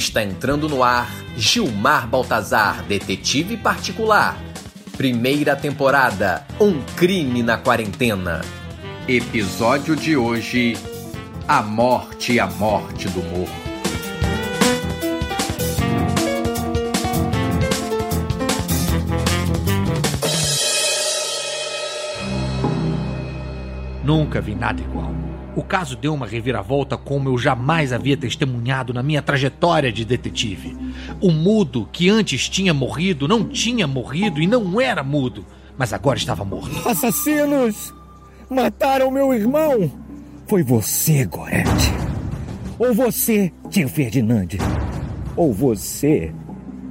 Está entrando no ar Gilmar Baltazar, detetive particular. Primeira temporada: Um crime na quarentena. Episódio de hoje: A morte e a morte do morro. Nunca vi nada igual. O caso deu uma reviravolta como eu jamais havia testemunhado na minha trajetória de detetive. O mudo, que antes tinha morrido, não tinha morrido e não era mudo, mas agora estava morto. Assassinos! Mataram meu irmão! Foi você, Gorete. Ou você, tio Ferdinand. Ou você,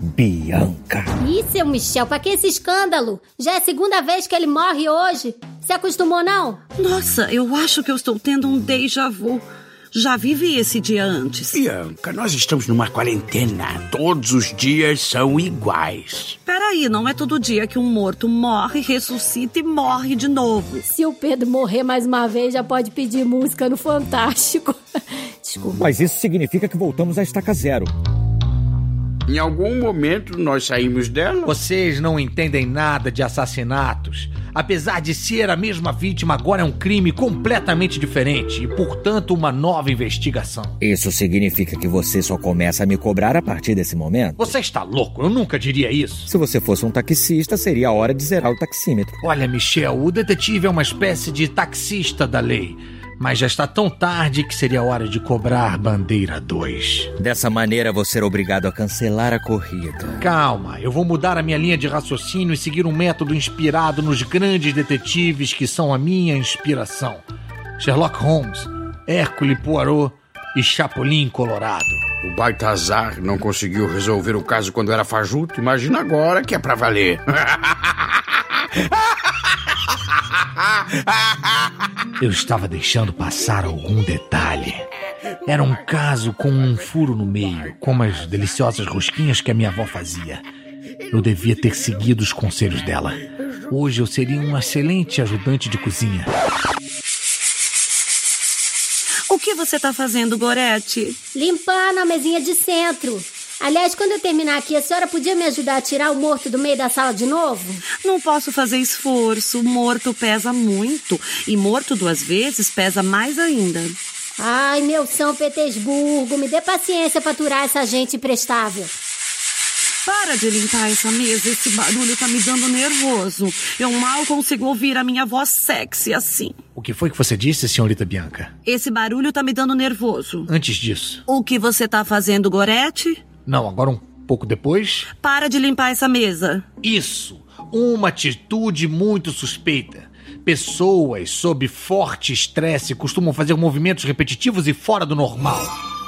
Bianca. Ih, seu Michel, pra que esse escândalo? Já é a segunda vez que ele morre hoje. Se acostumou, não? Nossa, eu acho que eu estou tendo um déjà vu. Já vivi esse dia antes. Bianca, nós estamos numa quarentena. Todos os dias são iguais. Peraí, não é todo dia que um morto morre, ressuscita e morre de novo. Se o Pedro morrer mais uma vez, já pode pedir música no Fantástico. Desculpa. Mas isso significa que voltamos à estaca zero. Em algum momento nós saímos dela. Vocês não entendem nada de assassinatos. Apesar de ser a mesma vítima, agora é um crime completamente diferente e, portanto, uma nova investigação. Isso significa que você só começa a me cobrar a partir desse momento? Você está louco? Eu nunca diria isso. Se você fosse um taxista, seria a hora de zerar o taxímetro. Olha, Michel, o detetive é uma espécie de taxista da lei. Mas já está tão tarde que seria hora de cobrar bandeira 2. Dessa maneira, vou ser obrigado a cancelar a corrida. Calma, eu vou mudar a minha linha de raciocínio e seguir um método inspirado nos grandes detetives que são a minha inspiração: Sherlock Holmes, Hércule Poirot e Chapolin Colorado. O Baltazar não conseguiu resolver o caso quando era fajuto. Imagina agora que é pra valer. Eu estava deixando passar algum detalhe. Era um caso com um furo no meio, como as deliciosas rosquinhas que a minha avó fazia. Eu devia ter seguido os conselhos dela. Hoje eu seria um excelente ajudante de cozinha. O que você está fazendo, Gorete? Limpando a mesinha de centro. Aliás, quando eu terminar aqui, a senhora podia me ajudar a tirar o morto do meio da sala de novo? Não posso fazer esforço. Morto pesa muito. E morto duas vezes pesa mais ainda. Ai, meu São Petersburgo, me dê paciência para aturar essa gente imprestável. Para de limpar essa mesa, esse barulho tá me dando nervoso. Eu mal consigo ouvir a minha voz sexy assim. O que foi que você disse, senhorita Bianca? Esse barulho tá me dando nervoso. Antes disso. O que você tá fazendo, Gorete? Não, agora um pouco depois. Para de limpar essa mesa. Isso! Uma atitude muito suspeita. Pessoas sob forte estresse costumam fazer movimentos repetitivos e fora do normal.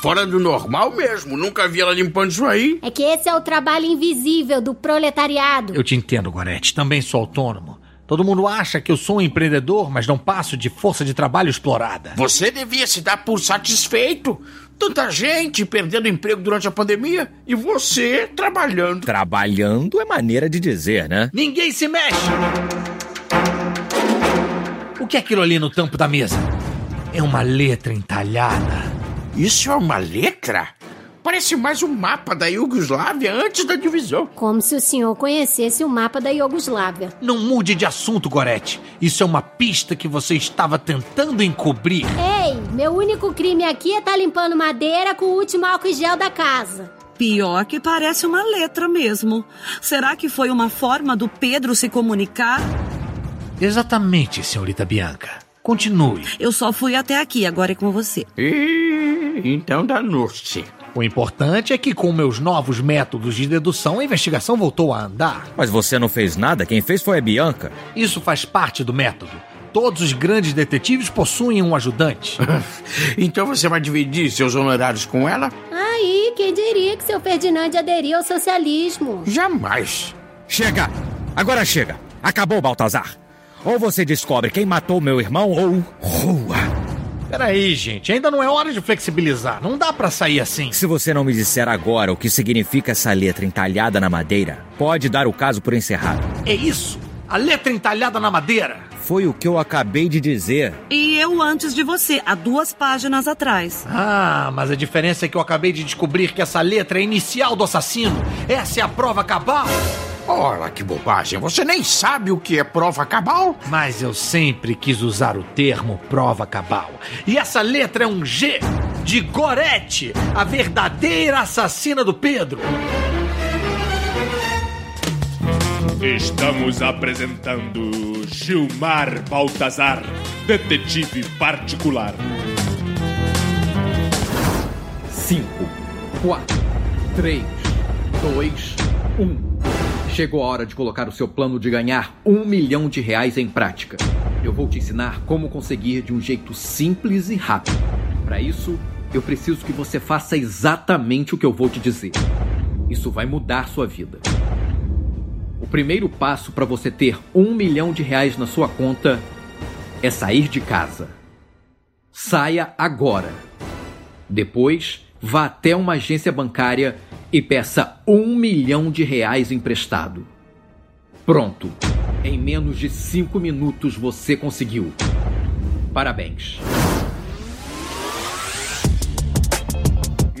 Fora do normal mesmo. Nunca vi ela limpando isso aí. É que esse é o trabalho invisível do proletariado. Eu te entendo, Gorete. Também sou autônomo. Todo mundo acha que eu sou um empreendedor, mas não passo de força de trabalho explorada. Você devia se dar por satisfeito. Tanta gente perdendo emprego durante a pandemia e você trabalhando. Trabalhando é maneira de dizer, né? Ninguém se mexe! O que é aquilo ali no tampo da mesa? É uma letra entalhada. Isso é uma letra? Parece mais um mapa da Iugoslávia antes da divisão. Como se o senhor conhecesse o mapa da Iugoslávia. Não mude de assunto, Gorete. Isso é uma pista que você estava tentando encobrir. Ei, meu único crime aqui é estar tá limpando madeira com o último álcool e gel da casa. Pior que parece uma letra mesmo. Será que foi uma forma do Pedro se comunicar? Exatamente, senhorita Bianca. Continue. Eu só fui até aqui, agora é com você. E então danou-se. O importante é que, com meus novos métodos de dedução, a investigação voltou a andar. Mas você não fez nada? Quem fez foi a Bianca. Isso faz parte do método. Todos os grandes detetives possuem um ajudante. então você vai dividir seus honorários com ela? Aí, quem diria que seu Ferdinand aderiu ao socialismo? Jamais. Chega! Agora chega! Acabou, Baltazar! Ou você descobre quem matou meu irmão, ou rua! Peraí, gente, ainda não é hora de flexibilizar. Não dá para sair assim. Se você não me disser agora o que significa essa letra entalhada na madeira, pode dar o caso por encerrado. É isso? A letra entalhada na madeira? Foi o que eu acabei de dizer. E eu antes de você, há duas páginas atrás. Ah, mas a diferença é que eu acabei de descobrir que essa letra é inicial do assassino. Essa é a prova cabal. Ora, que bobagem. Você nem sabe o que é prova cabal? Mas eu sempre quis usar o termo prova cabal. E essa letra é um G de Gorete, a verdadeira assassina do Pedro. Estamos apresentando Gilmar Baltazar, detetive particular. 5, 4, 3, 2, 1. Chegou a hora de colocar o seu plano de ganhar um milhão de reais em prática. Eu vou te ensinar como conseguir de um jeito simples e rápido. Para isso, eu preciso que você faça exatamente o que eu vou te dizer. Isso vai mudar sua vida. O primeiro passo para você ter um milhão de reais na sua conta é sair de casa. Saia agora. Depois, vá até uma agência bancária e peça um milhão de reais emprestado. Pronto. Em menos de cinco minutos você conseguiu. Parabéns.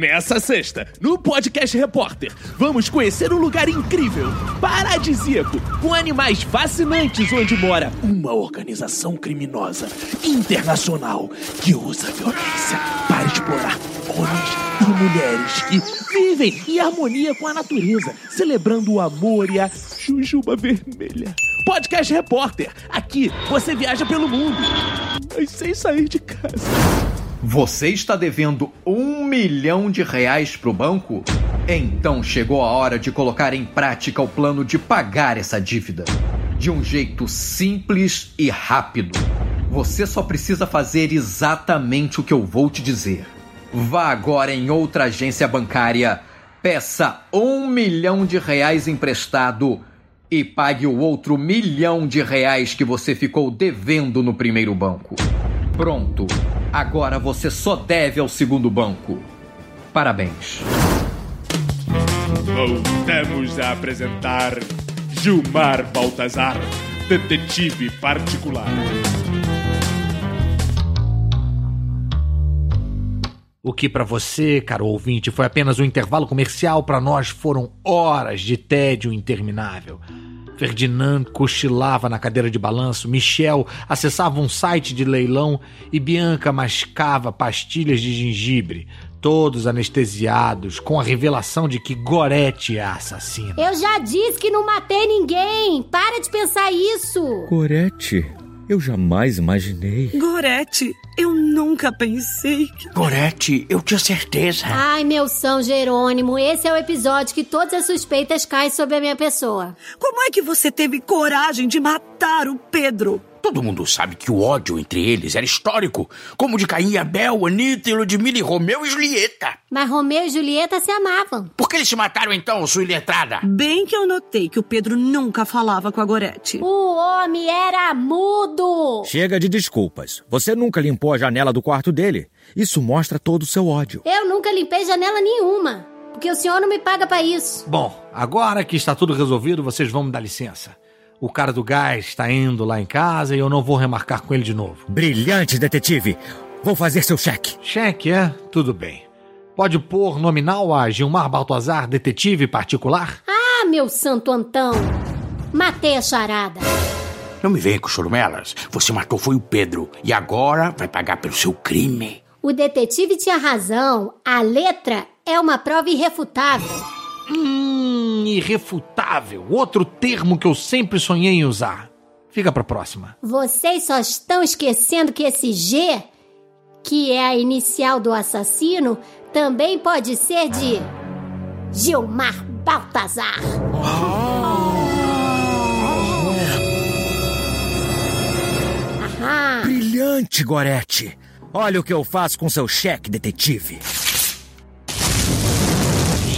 Nessa sexta, no Podcast Repórter, vamos conhecer um lugar incrível, paradisíaco, com animais fascinantes onde mora uma organização criminosa internacional que usa violência para explorar homens e mulheres que vivem em harmonia com a natureza, celebrando o amor e a jujuba vermelha. Podcast Repórter, aqui você viaja pelo mundo, mas sem sair de casa. Você está devendo um milhão de reais para o banco? Então chegou a hora de colocar em prática o plano de pagar essa dívida. De um jeito simples e rápido. Você só precisa fazer exatamente o que eu vou te dizer. Vá agora em outra agência bancária, peça um milhão de reais emprestado e pague o outro milhão de reais que você ficou devendo no primeiro banco. Pronto. Agora você só deve ao segundo banco. Parabéns. Voltamos a apresentar Gilmar Baltazar, detetive particular. O que para você, caro ouvinte, foi apenas um intervalo comercial, para nós foram horas de tédio interminável. Ferdinand cochilava na cadeira de balanço, Michel acessava um site de leilão e Bianca mascava pastilhas de gengibre, todos anestesiados com a revelação de que Gorete é a assassina. Eu já disse que não matei ninguém. Para de pensar isso. Gorete, eu jamais imaginei. Gorete, eu nunca pensei que. Gorete, eu tinha certeza. Ai, meu São Jerônimo, esse é o episódio que todas as suspeitas caem sobre a minha pessoa. Como é que você teve coragem de matar o Pedro? Todo mundo sabe que o ódio entre eles era histórico, como de Caim e Abel, Anitta e Ludmilla e Romeu e Julieta. Mas Romeu e Julieta se amavam. Por que eles se mataram então, sua iletrada? Bem que eu notei que o Pedro nunca falava com a Gorete. O homem era mudo. Chega de desculpas. Você nunca limpou a janela do quarto dele. Isso mostra todo o seu ódio. Eu nunca limpei janela nenhuma, porque o senhor não me paga pra isso. Bom, agora que está tudo resolvido, vocês vão me dar licença. O cara do gás está indo lá em casa e eu não vou remarcar com ele de novo. Brilhante, detetive. Vou fazer seu cheque. Cheque, é? Tudo bem. Pode pôr nominal a Gilmar Baltazar, detetive particular? Ah, meu santo Antão. Matei a charada. Não me venha com chorumelas. Você matou foi o Pedro e agora vai pagar pelo seu crime. O detetive tinha razão. A letra é uma prova irrefutável. Hum, irrefutável. Outro termo que eu sempre sonhei em usar. Fica pra próxima. Vocês só estão esquecendo que esse G, que é a inicial do assassino, também pode ser de Gilmar Baltazar. Aham. Brilhante, Gorete. Olha o que eu faço com seu cheque, detetive.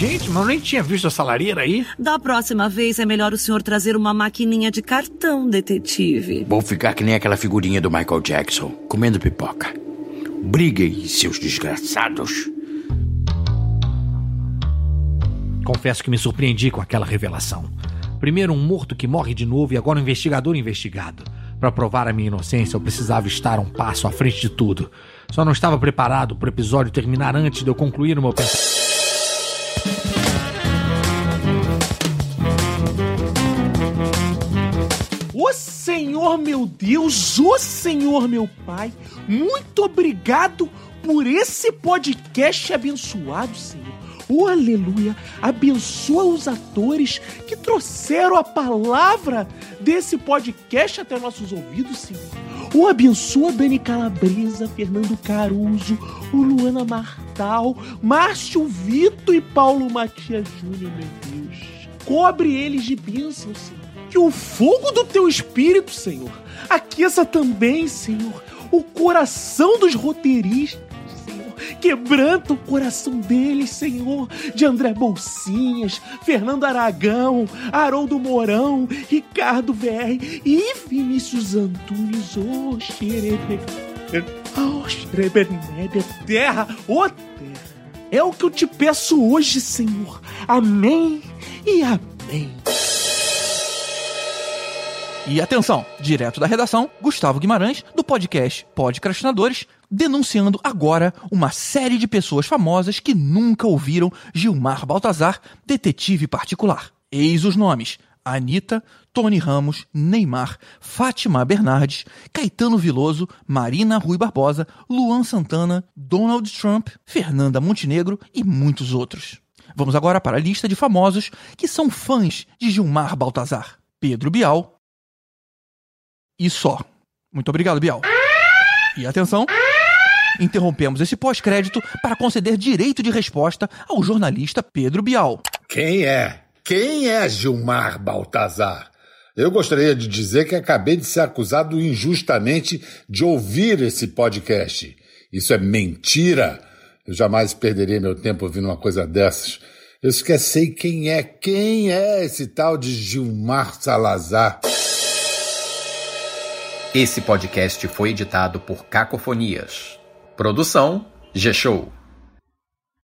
Gente, mas eu nem tinha visto essa lareira aí. Da próxima vez é melhor o senhor trazer uma maquininha de cartão, detetive. Vou ficar que nem aquela figurinha do Michael Jackson, comendo pipoca. Briguem, seus desgraçados. Confesso que me surpreendi com aquela revelação. Primeiro um morto que morre de novo e agora um investigador investigado. Para provar a minha inocência, eu precisava estar um passo à frente de tudo. Só não estava preparado para o episódio terminar antes de eu concluir o meu pensamento. Senhor meu Deus, ô Senhor meu Pai, muito obrigado por esse podcast abençoado, Senhor. Oh, aleluia! Abençoa os atores que trouxeram a palavra desse podcast até nossos ouvidos, Senhor. Oh, abençoa Dani Calabresa, Fernando Caruso, o Luana Martal, Márcio Vito e Paulo Matias Júnior, meu Deus. Cobre eles de bênção, Senhor. Que o fogo do teu espírito, Senhor, aqueça também, Senhor, o coração dos roteiristas Quebranta o coração deles, Senhor, de André Bolsinhas, Fernando Aragão, Haroldo Mourão, Ricardo VR e Vinícius Antunes, ô oh, xerebe, oh, terra, ô oh, terra. É o que eu te peço hoje, Senhor. Amém e amém. E atenção, direto da redação, Gustavo Guimarães, do podcast Podcastinadores, denunciando agora uma série de pessoas famosas que nunca ouviram Gilmar Baltazar, detetive particular. Eis os nomes: Anitta, Tony Ramos, Neymar, Fátima Bernardes, Caetano Viloso, Marina Rui Barbosa, Luan Santana, Donald Trump, Fernanda Montenegro e muitos outros. Vamos agora para a lista de famosos que são fãs de Gilmar Baltazar. Pedro Bial. E só. Muito obrigado, Bial. E atenção interrompemos esse pós-crédito para conceder direito de resposta ao jornalista Pedro Bial. Quem é? Quem é Gilmar Baltazar? Eu gostaria de dizer que acabei de ser acusado injustamente de ouvir esse podcast. Isso é mentira. Eu jamais perderia meu tempo ouvindo uma coisa dessas. Eu esqueci quem é, quem é esse tal de Gilmar Salazar. Esse podcast foi editado por Cacofonias. Produção G-Show.